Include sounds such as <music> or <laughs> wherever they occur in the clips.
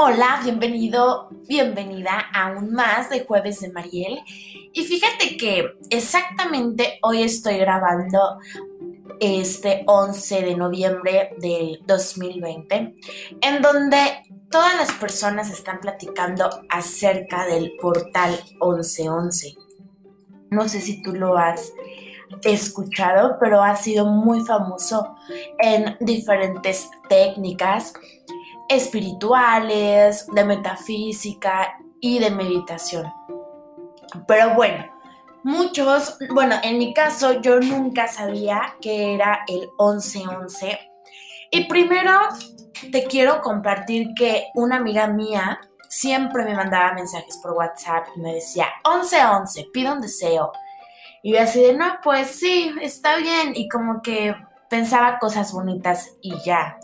Hola, bienvenido, bienvenida a un más de Jueves de Mariel. Y fíjate que exactamente hoy estoy grabando este 11 de noviembre del 2020, en donde todas las personas están platicando acerca del portal 1111. No sé si tú lo has escuchado, pero ha sido muy famoso en diferentes técnicas espirituales, de metafísica y de meditación. Pero bueno, muchos, bueno, en mi caso yo nunca sabía que era el 1111. Y primero te quiero compartir que una amiga mía siempre me mandaba mensajes por WhatsApp y me decía, 1111, pido un deseo. Y yo así de, no, pues sí, está bien. Y como que pensaba cosas bonitas y ya.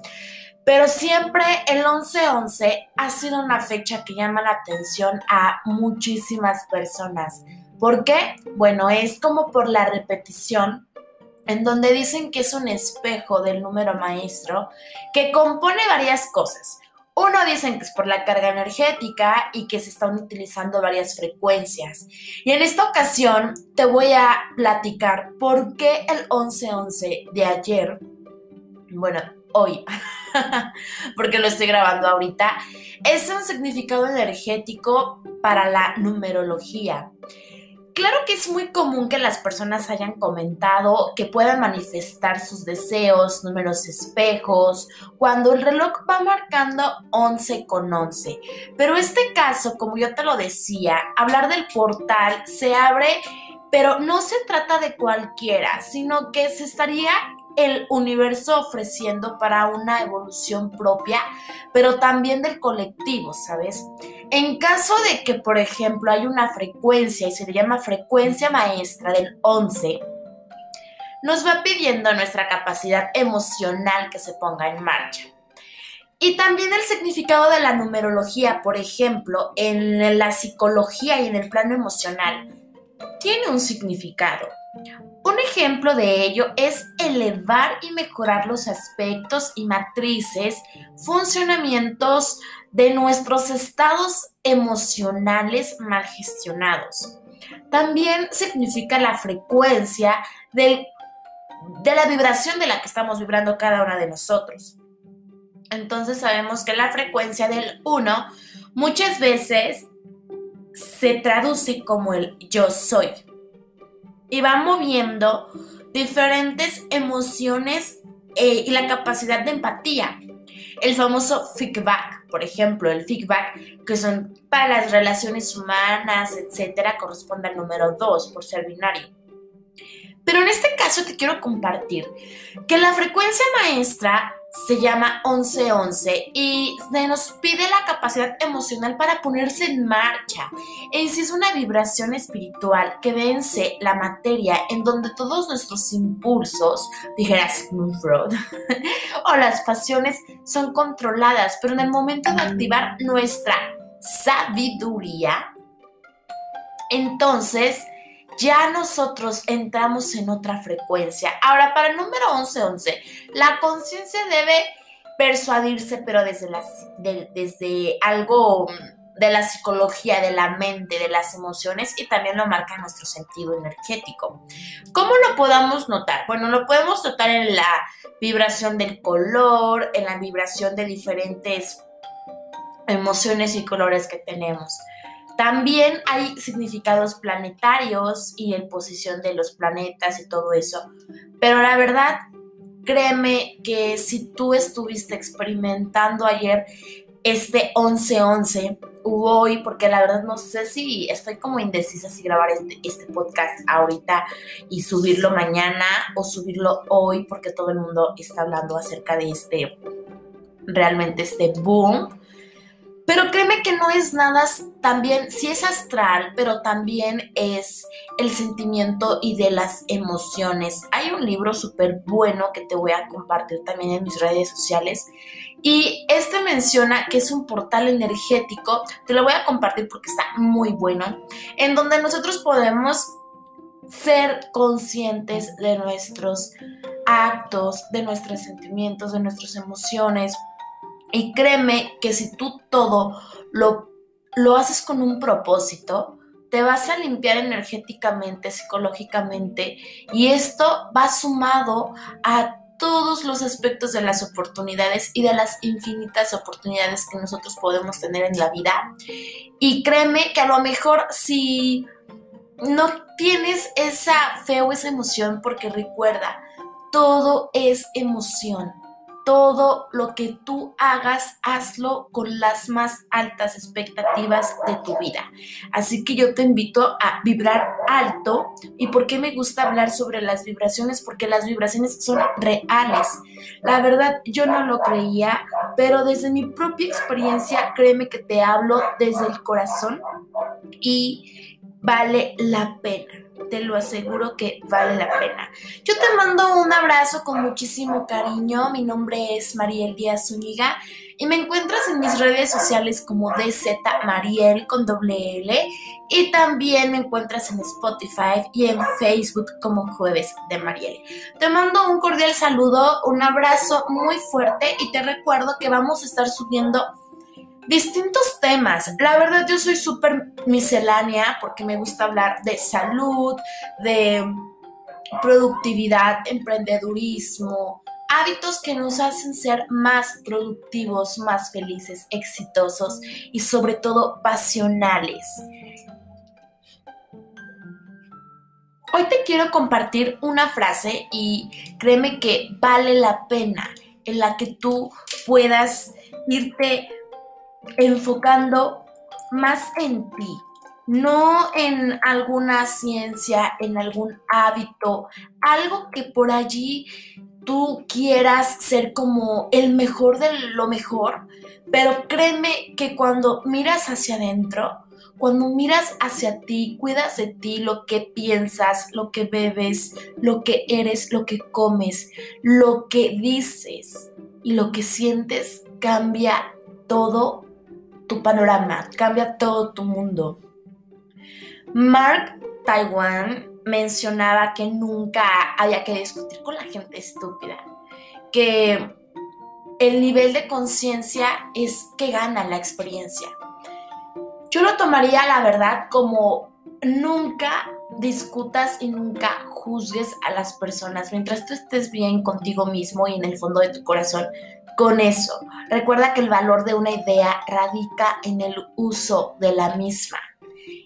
Pero siempre el 11-11 ha sido una fecha que llama la atención a muchísimas personas. ¿Por qué? Bueno, es como por la repetición, en donde dicen que es un espejo del número maestro que compone varias cosas. Uno dicen que es por la carga energética y que se están utilizando varias frecuencias. Y en esta ocasión te voy a platicar por qué el 11-11 de ayer, bueno, hoy, <laughs> <laughs> porque lo estoy grabando ahorita, es un significado energético para la numerología. Claro que es muy común que las personas hayan comentado que puedan manifestar sus deseos, números espejos, cuando el reloj va marcando 11 con 11. Pero este caso, como yo te lo decía, hablar del portal se abre, pero no se trata de cualquiera, sino que se estaría el universo ofreciendo para una evolución propia, pero también del colectivo, ¿sabes? En caso de que, por ejemplo, hay una frecuencia y se le llama frecuencia maestra del 11, nos va pidiendo nuestra capacidad emocional que se ponga en marcha. Y también el significado de la numerología, por ejemplo, en la psicología y en el plano emocional, tiene un significado. Un ejemplo de ello es elevar y mejorar los aspectos y matrices, funcionamientos de nuestros estados emocionales mal gestionados. También significa la frecuencia de la vibración de la que estamos vibrando cada una de nosotros. Entonces sabemos que la frecuencia del 1 muchas veces se traduce como el yo soy y va moviendo diferentes emociones eh, y la capacidad de empatía. El famoso feedback, por ejemplo, el feedback que son para las relaciones humanas, etcétera, corresponde al número 2 por ser binario. Pero en este caso te quiero compartir que la frecuencia maestra se llama 1111 y nos pide la capacidad emocional para ponerse en marcha. Es, es una vibración espiritual que vence la materia en donde todos nuestros impulsos, dijeras Freud, <laughs> o las pasiones son controladas, pero en el momento de activar nuestra sabiduría, entonces ya nosotros entramos en otra frecuencia. Ahora, para el número 1111, la conciencia debe persuadirse, pero desde, desde algo de la psicología, de la mente, de las emociones y también lo marca nuestro sentido energético. ¿Cómo lo podamos notar? Bueno, lo podemos notar en la vibración del color, en la vibración de diferentes emociones y colores que tenemos. También hay significados planetarios y en posición de los planetas y todo eso. Pero la verdad, créeme que si tú estuviste experimentando ayer este 11-11 u hoy, porque la verdad no sé si estoy como indecisa si grabar este, este podcast ahorita y subirlo mañana o subirlo hoy, porque todo el mundo está hablando acerca de este, realmente este boom pero créeme que no es nada también, sí es astral, pero también es el sentimiento y de las emociones. Hay un libro súper bueno que te voy a compartir también en mis redes sociales. Y este menciona que es un portal energético. Te lo voy a compartir porque está muy bueno. En donde nosotros podemos ser conscientes de nuestros actos, de nuestros sentimientos, de nuestras emociones Y créeme que si tú todo lo, lo haces con un propósito, te vas a limpiar energéticamente, psicológicamente, y esto va sumado a todos los aspectos de las oportunidades y de las infinitas oportunidades que nosotros podemos tener en la vida. Y créeme que a lo mejor si no tienes esa fe o esa emoción, porque recuerda, todo es emoción todo lo que tú hagas, hazlo con las más altas expectativas de tu vida. Así que yo te invito a vibrar alto. ¿Y por qué me gusta hablar sobre las vibraciones? Porque las vibraciones son reales. La verdad, yo no lo creía, pero desde mi propia experiencia, créeme que te hablo desde el corazón y vale la pena te lo aseguro que vale la pena. Yo te mando un abrazo con muchísimo cariño. Mi nombre es Mariel Díaz Zúñiga y me encuentras en mis redes sociales como DZ Mariel con doble L y también me encuentras en Spotify y en Facebook como Jueves de Mariel. Te mando un cordial saludo, un abrazo muy fuerte y te recuerdo que vamos a estar subiendo distintos temas. La verdad yo soy súper miscelánea porque me gusta hablar de salud, de productividad, emprendedurismo, hábitos que nos hacen ser más productivos, más felices, exitosos y sobre todo pasionales. Hoy te quiero compartir una frase y créeme que vale la pena en la que tú puedas irte enfocando más en ti, no en alguna ciencia, en algún hábito, algo que por allí tú quieras ser como el mejor de lo mejor, pero créeme que cuando miras hacia adentro, cuando miras hacia ti, cuidas de ti, lo que piensas, lo que bebes, lo que eres, lo que comes, lo que dices y lo que sientes, cambia todo tu panorama, cambia todo tu mundo. Mark Taiwan mencionaba que nunca había que discutir con la gente estúpida, que el nivel de conciencia es que gana la experiencia. Yo lo tomaría, la verdad, como nunca discutas y nunca juzgues a las personas. Mientras tú estés bien contigo mismo y en el fondo de tu corazón, con eso. Recuerda que el valor de una idea radica en el uso de la misma.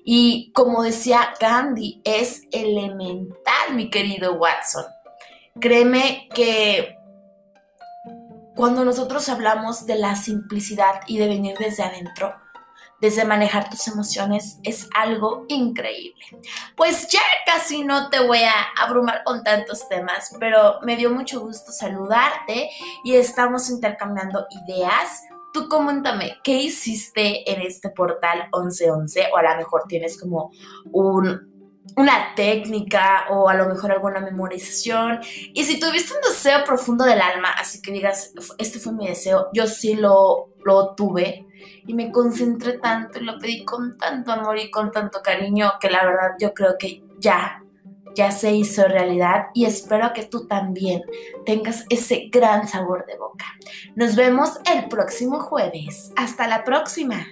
Y como decía Gandhi, es elemental, mi querido Watson. Créeme que cuando nosotros hablamos de la simplicidad y de venir desde adentro, desde manejar tus emociones es algo increíble. Pues ya casi no te voy a abrumar con tantos temas, pero me dio mucho gusto saludarte y estamos intercambiando ideas. Tú coméntame, ¿qué hiciste en este portal 1111? O a lo mejor tienes como un, una técnica o a lo mejor alguna memorización. Y si tuviste un deseo profundo del alma, así que digas, este fue mi deseo, yo sí lo, lo tuve y me concentré tanto y lo pedí con tanto amor y con tanto cariño que la verdad yo creo que ya, ya se hizo realidad y espero que tú también tengas ese gran sabor de boca. Nos vemos el próximo jueves. Hasta la próxima.